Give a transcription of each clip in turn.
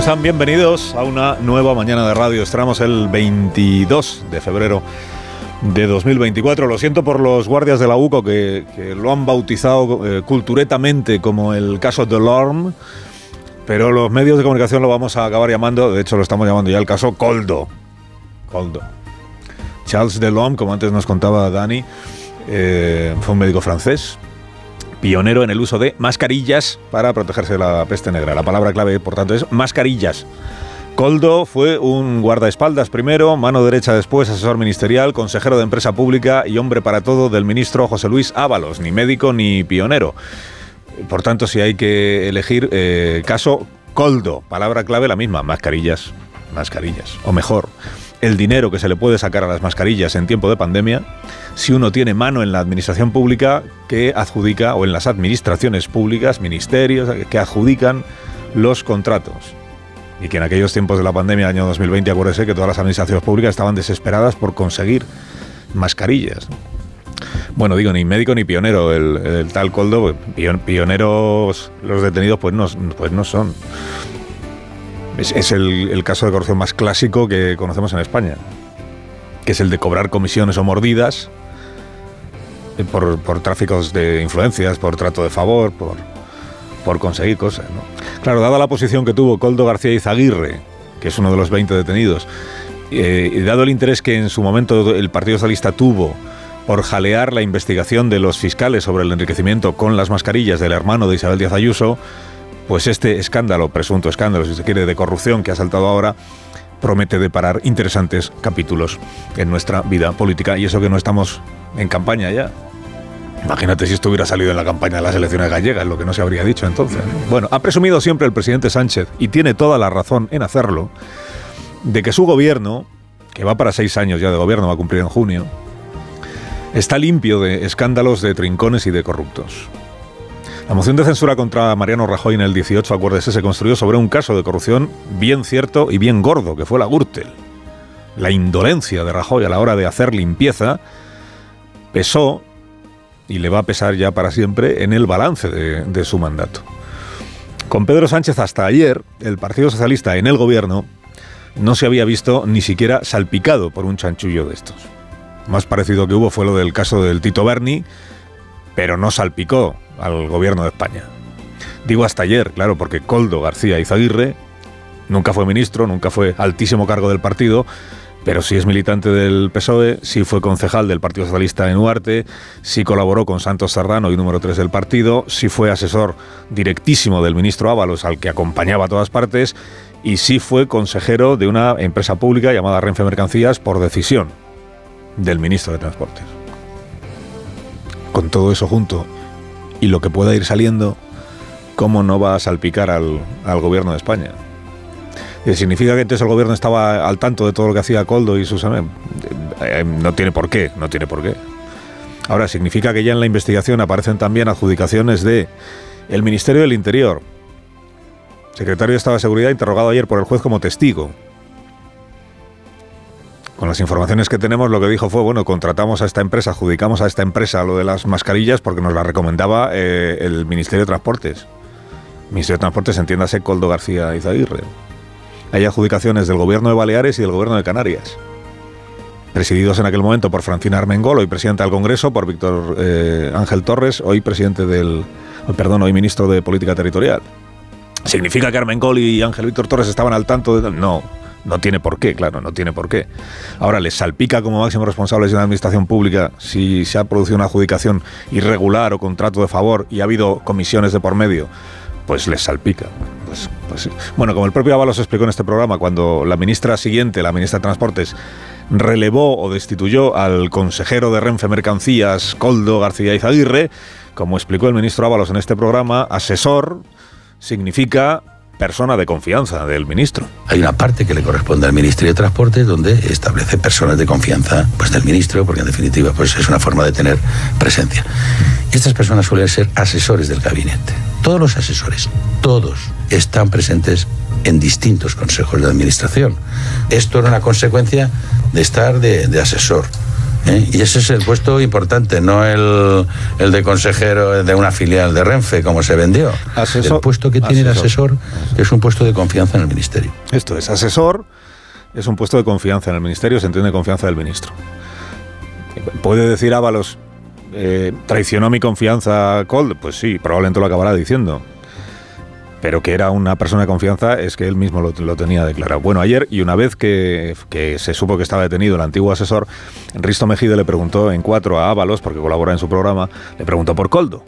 ¿Cómo están? Bienvenidos a una nueva mañana de radio. Estamos el 22 de febrero de 2024. Lo siento por los guardias de la UCO que, lo han bautizado eh, culturetamente como el caso Delorme, pero los medios de comunicación lo vamos a acabar llamando, de hecho lo estamos llamando ya el caso Coldo. Coldo. Charles Delorme, como antes nos contaba Dani, eh, fue un médico francés, pionero en el uso de mascarillas para protegerse de la peste negra. La palabra clave, por tanto, es mascarillas. Coldo fue un guardaespaldas primero, mano derecha después, asesor ministerial, consejero de empresa pública y hombre para todo del ministro José Luis Ábalos, ni médico ni pionero. Por tanto, si hay que elegir eh, caso Coldo, palabra clave la misma, mascarillas, mascarillas. O mejor, el dinero que se le puede sacar a las mascarillas en tiempo de pandemia si uno tiene mano en la administración pública que adjudica, o en las administraciones públicas, ministerios, que adjudican los contratos y que en aquellos tiempos de la pandemia, año 2020, acuérdese que todas las administraciones públicas estaban desesperadas por conseguir mascarillas. Bueno, digo, ni médico ni pionero, el, tal Coldo, pion- pioneros los detenidos pues no, pues no son. Es, el, caso de corrupción más clásico que conocemos en España, que es el de cobrar comisiones o mordidas eh, por, tráficos de influencias, por trato de favor, por, conseguir cosas. Claro, dada la posición que tuvo Coldo García Izaguirre, que es uno de los 20 detenidos, eh, y dado el interés que en su momento el Partido Socialista tuvo por jalear la investigación de los fiscales sobre el enriquecimiento con las mascarillas del hermano de Isabel Díaz Ayuso, pues este escándalo, presunto escándalo, si se quiere, de corrupción que ha saltado ahora, promete deparar interesantes capítulos en nuestra vida política. Y eso que no estamos en campaña ya. Imagínate si esto hubiera salido en la campaña de las elecciones gallegas, lo que no se habría dicho entonces. Bueno, ha presumido siempre el presidente Sánchez, y tiene toda la razón en hacerlo, de que su gobierno, que va para seis años ya de gobierno, va a cumplir en junio, está limpio de escándalos de trincones y de corruptos. La moción de censura contra Mariano Rajoy en el 18, acuérdese, se construyó sobre un caso de corrupción bien cierto y bien gordo, que fue la Gürtel. La indolencia de Rajoy a la hora de hacer limpieza pesó y le va a pesar ya para siempre en el balance de, su mandato. Con Pedro Sánchez hasta ayer, el Partido Socialista en el gobierno no se había visto ni siquiera salpicado por un chanchullo de estos. Más parecido que hubo fue lo del caso del Tito Berni, pero no salpicó al gobierno de España. Digo hasta ayer, claro, porque Coldo García Izaguirre nunca fue ministro, nunca fue altísimo cargo del partido, pero sí es militante del PSOE, sí fue concejal del Partido Socialista en Huarte, sí colaboró con Santos Sardano y número 3 del partido, sí fue asesor directísimo del ministro Ábalos, al que acompañaba a todas partes, y sí fue consejero de una empresa pública llamada Renfe Mercancías por decisión del ministro de Transportes. Con todo eso junto y lo que pueda ir saliendo, ¿cómo no va a salpicar al, al gobierno de España? Eh, ¿Significa que entonces el gobierno estaba al tanto de todo lo que hacía Coldo y sus amigos? Eh, no tiene por qué, no tiene por qué. Ahora, significa que ya en la investigación aparecen también adjudicaciones de el Ministerio del Interior, secretario de Estado de Seguridad interrogado ayer por el juez como testigo. Con las informaciones que tenemos, lo que dijo fue, bueno, contratamos a esta empresa, adjudicamos a esta empresa lo de las mascarillas porque nos la recomendaba eh, el Ministerio de Transportes. Ministerio de Transportes, entiéndase, Coldo García Izaguirre. Hay adjudicaciones del gobierno de Baleares y del gobierno de Canarias, presididos en aquel momento por Francina Armengol, hoy presidente del Congreso, por Víctor eh, Ángel Torres, hoy presidente del, oh, perdón, hoy ministro de Política Territorial. ¿Significa que Armengol y Ángel Víctor Torres estaban al tanto de...? No, no tiene por qué, claro, no tiene por qué. Ahora, ¿les salpica como máximos responsables de una administración pública si se ha producido una adjudicación irregular o contrato de favor y ha habido comisiones de por medio? Pues les salpica. Pues, pues. Bueno, como el propio Ábalos explicó en este programa, cuando la ministra siguiente, la ministra de Transportes, relevó o destituyó al consejero de Renfe Mercancías, Coldo García Izaguirre, como explicó el ministro Ábalos en este programa, asesor significa persona de confianza del ministro. Hay una parte que le corresponde al Ministerio de Transportes donde establece personas de confianza pues, del ministro, porque en definitiva pues, es una forma de tener presencia. Estas personas suelen ser asesores del gabinete. Todos los asesores, todos están presentes en distintos consejos de administración. Esto era una consecuencia de estar de asesor. ¿Eh? Y ese es el puesto importante, no el, el, de consejero de una filial de Renfe, como se vendió. Asesor, el puesto que tiene asesor. el asesor, es un puesto de confianza en el ministerio. Esto es, asesor es un puesto de confianza en el ministerio, se entiende confianza del ministro. ¿Puede decir Ábalos, eh, traicionó mi confianza Cold? Pues sí, probablemente lo acabará diciendo pero que era una persona de confianza es que él mismo lo, lo tenía declarado. Bueno, ayer y una vez que, que, se supo que estaba detenido el antiguo asesor, Risto Mejide le preguntó en cuatro a Ábalos, porque colabora en su programa, le preguntó por Coldo.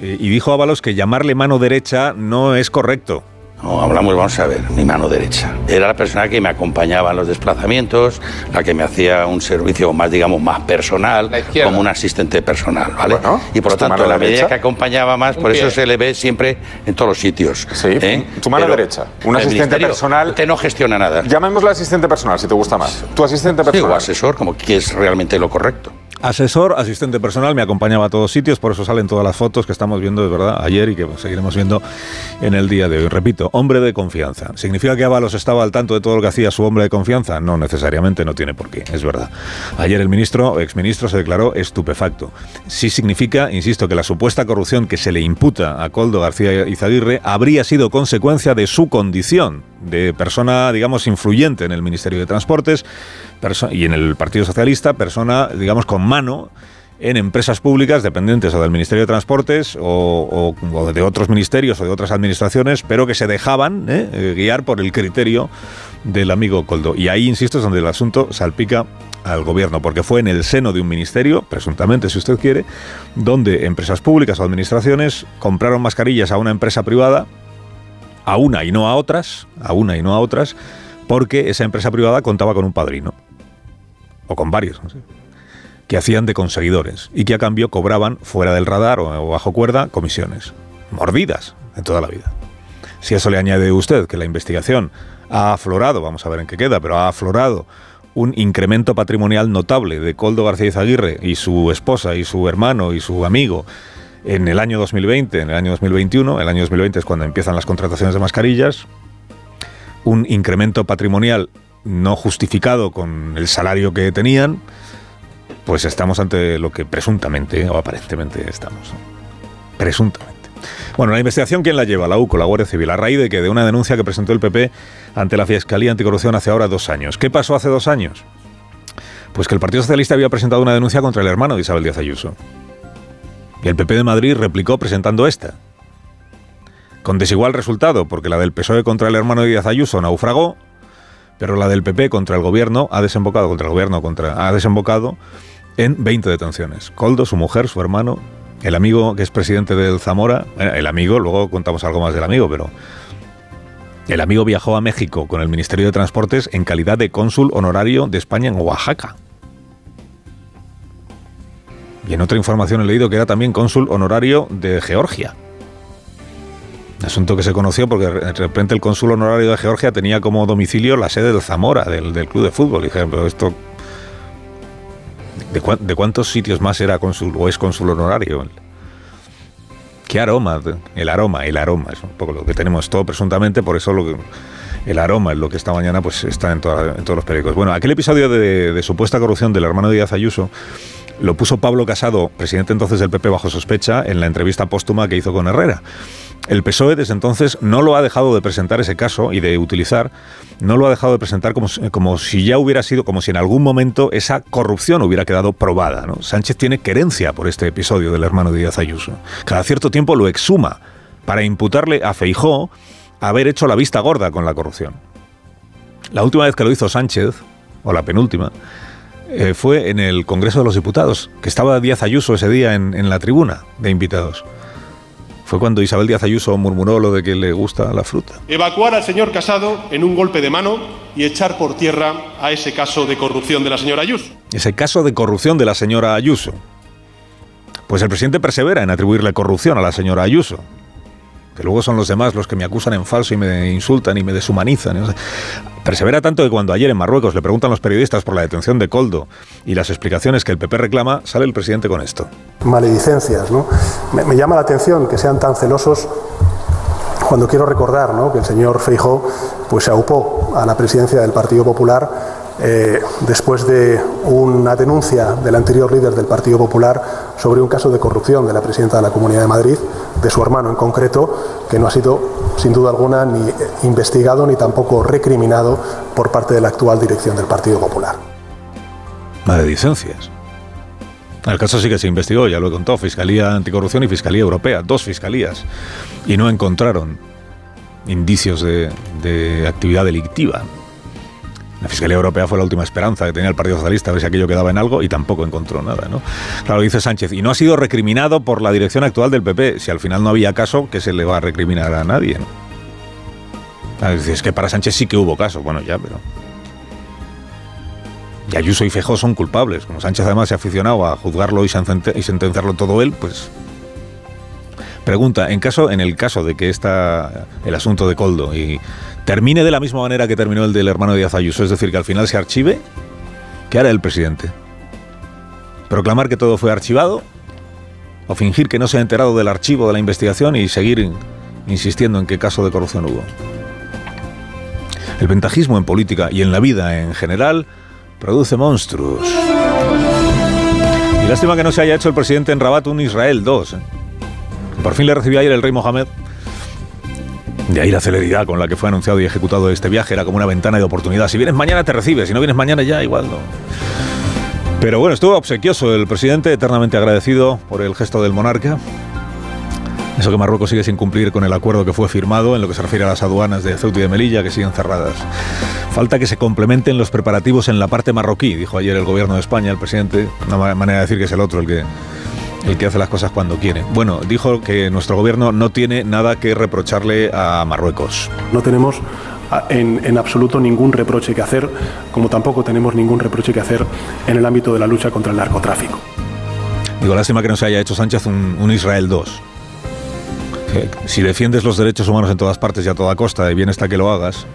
Y, y dijo Ábalos que llamarle mano derecha no es correcto. No, hablamos, vamos a ver, mi mano derecha. Era la persona que me acompañaba en los desplazamientos, la que me hacía un servicio más, digamos, más personal, como un asistente personal, ¿vale? Bueno, y por lo tanto, la medida que acompañaba más, por eso se le ve siempre en todos los sitios. Sí, ¿eh? tu mano Pero derecha. Un asistente personal. Usted no gestiona nada. Llamémoslo asistente personal, si te gusta más. Tu asistente personal. Sí, o asesor, como que es realmente lo correcto. Asesor, asistente personal, me acompañaba a todos sitios, por eso salen todas las fotos que estamos viendo, de verdad, ayer y que seguiremos viendo en el día de hoy. Repito, hombre de confianza. ¿Significa que Ábalos estaba al tanto de todo lo que hacía su hombre de confianza? No necesariamente, no tiene por qué, es verdad. Ayer el ministro, exministro, se declaró estupefacto. Sí significa, insisto, que la supuesta corrupción que se le imputa a Coldo García Izaguirre habría sido consecuencia de su condición de persona, digamos, influyente en el Ministerio de Transportes y en el Partido Socialista, persona, digamos, con mano en empresas públicas dependientes o del Ministerio de Transportes o, de otros ministerios o de otras administraciones, pero que se dejaban ¿eh? guiar por el criterio del amigo Coldo. Y ahí, insisto, es donde el asunto salpica al gobierno, porque fue en el seno de un ministerio, presuntamente si usted quiere, donde empresas públicas o administraciones compraron mascarillas a una empresa privada, a una y no a otras, a una y no a otras, porque esa empresa privada contaba con un padrino, o con varios, no sé que hacían de conseguidores y que a cambio cobraban fuera del radar o bajo cuerda comisiones. Mordidas en toda la vida. Si a eso le añade usted que la investigación ha aflorado, vamos a ver en qué queda, pero ha aflorado un incremento patrimonial notable de Coldo García Izaguirre y su esposa y su hermano y su amigo en el año 2020, en el año 2021, el año 2020 es cuando empiezan las contrataciones de mascarillas, un incremento patrimonial no justificado con el salario que tenían, pues estamos ante lo que presuntamente o aparentemente estamos. Presuntamente. Bueno, la investigación, ¿quién la lleva? La UCO, la Guardia Civil, a raíz de que de una denuncia que presentó el PP ante la Fiscalía Anticorrupción hace ahora dos años. ¿Qué pasó hace dos años? Pues que el Partido Socialista había presentado una denuncia contra el hermano de Isabel Díaz Ayuso. Y el PP de Madrid replicó presentando esta. Con desigual resultado, porque la del PSOE contra el hermano de Díaz Ayuso naufragó, pero la del PP contra el gobierno ha desembocado, contra el gobierno, contra, ha desembocado en 20 detenciones. Coldo, su mujer, su hermano, el amigo que es presidente del Zamora, el amigo, luego contamos algo más del amigo, pero el amigo viajó a México con el Ministerio de Transportes en calidad de cónsul honorario de España en Oaxaca. Y en otra información he leído que era también cónsul honorario de Georgia. Asunto que se conoció porque de repente el cónsul honorario de Georgia tenía como domicilio la sede del Zamora, del, club de fútbol. Y dije, pero esto ¿De, cu ¿De, cuántos sitios más era cónsul o es cónsul honorario? ¿Qué aroma? El aroma, el aroma, es un poco lo que tenemos todo presuntamente, por eso lo que, el aroma es lo que esta mañana pues está en, toda, todos los periódicos. Bueno, aquel episodio de, de, supuesta corrupción del hermano Díaz Ayuso lo puso Pablo Casado, presidente entonces del PP, bajo sospecha en la entrevista póstuma que hizo con Herrera. El PSOE desde entonces no lo ha dejado de presentar ese caso y de utilizar, no lo ha dejado de presentar como, como si ya hubiera sido, como si en algún momento esa corrupción hubiera quedado probada. ¿no? Sánchez tiene querencia por este episodio del hermano de Díaz Ayuso. Cada cierto tiempo lo exhuma para imputarle a Feijó haber hecho la vista gorda con la corrupción. La última vez que lo hizo Sánchez, o la penúltima, eh, fue en el Congreso de los Diputados, que estaba Díaz Ayuso ese día en, en la tribuna de invitados. Fue cuando Isabel Díaz Ayuso murmuró lo de que le gusta la fruta. Evacuar al señor Casado en un golpe de mano y echar por tierra a ese caso de corrupción de la señora Ayuso. Ese caso de corrupción de la señora Ayuso. Pues el presidente persevera en atribuirle corrupción a la señora Ayuso. Que luego son los demás los que me acusan en falso y me insultan y me deshumanizan. persevera tanto que cuando ayer en Marruecos le preguntan los periodistas por la detención de Coldo y las explicaciones que el PP reclama, sale el presidente con esto. Maledicencias, ¿no? Me, llama la atención que sean tan celosos cuando quiero recordar ¿no? que el señor Feijó pues, se aupó a la presidencia del Partido Popular eh, después de una denuncia del anterior líder del Partido Popular sobre un caso de corrupción de la presidenta de la Comunidad de Madrid, de su hermano en concreto, que no ha sido, sin duda alguna, ni investigado ni tampoco recriminado por parte de la actual dirección del Partido Popular. Maledicencias. El caso sí que se investigó, ya lo he contado, Fiscalía Anticorrupción y Fiscalía Europea, dos fiscalías, y no encontraron indicios de actividad delictiva. La Fiscalía Europea fue la última esperanza que tenía el Partido Socialista, a ver si aquello quedaba en algo, y tampoco encontró nada. ¿no? Claro, dice Sánchez, y no ha sido recriminado por la dirección actual del PP. Si al final no había caso, ¿qué se le va a recriminar a nadie? Es que para Sánchez sí que hubo caso. Bueno, ya, pero... Y Ayuso y Fejó son culpables. Como Sánchez además se ha aficionado a juzgarlo y sentenciarlo todo él, pues Pregunta, en caso, en el caso de que está el asunto de Coldo y termine de la misma manera que terminó el del hermano Díaz Ayuso, es decir, que al final se archive, ¿qué hará el presidente? ¿Proclamar que todo fue archivado? ¿O fingir que no se ha enterado del archivo de la investigación y seguir insistiendo en qué caso de corrupción hubo? El ventajismo en política y en la vida en general produce monstruos. Y lástima que no se haya hecho el presidente en Rabat un Israel 2. ¿eh? Por fin le recibió ayer el rey Mohamed de ahí la celeridad con la que fue anunciado y ejecutado este viaje era como una ventana de oportunidad. Si vienes mañana te recibes, si no vienes mañana ya igual no. Pero bueno, estuvo obsequioso el presidente, eternamente agradecido por el gesto del monarca. Eso que Marruecos sigue sin cumplir con el acuerdo que fue firmado en lo que se refiere a las aduanas de Ceuta y de Melilla, que siguen cerradas. Falta que se complementen los preparativos en la parte marroquí, dijo ayer el gobierno de España, el presidente. Una manera de decir que es el otro el que el que hace las cosas cuando quiere. Bueno, dijo que nuestro gobierno no tiene nada que reprocharle a Marruecos. No tenemos ah, en, absoluto ningún reproche que hacer, como tampoco tenemos ningún reproche que hacer en el ámbito de la lucha contra el narcotráfico. Digo, lástima que no se haya hecho Sánchez un, Israel 2. si defiendes los derechos humanos en todas partes y a toda costa, y bien está que lo hagas,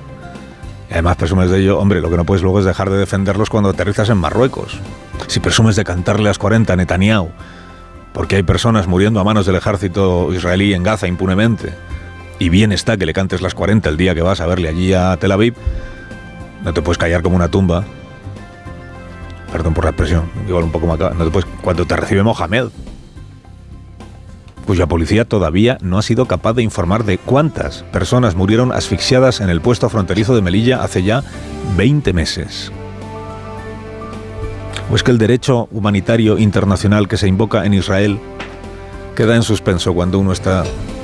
y además presumes de ello, hombre, lo que no puedes luego es dejar de defenderlos cuando aterrizas en Marruecos. Si presumes de cantarle a las 40 a Netanyahu, porque hay personas muriendo a manos del ejército israelí en Gaza impunemente. Y bien está que le cantes las 40 el día que vas a verle allí a Tel Aviv. No te puedes callar como una tumba. Perdón por la expresión, igual un poco más. No te puedes, cuando te recibe Mohamed, cuya policía todavía no ha sido capaz de informar de cuántas personas murieron asfixiadas en el puesto fronterizo de Melilla hace ya 20 meses. ¿O es que el derecho humanitario internacional que se invoca en Israel queda en suspenso cuando uno está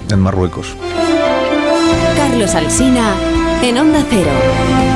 en Marruecos? Carlos Alsina, en Onda Cero.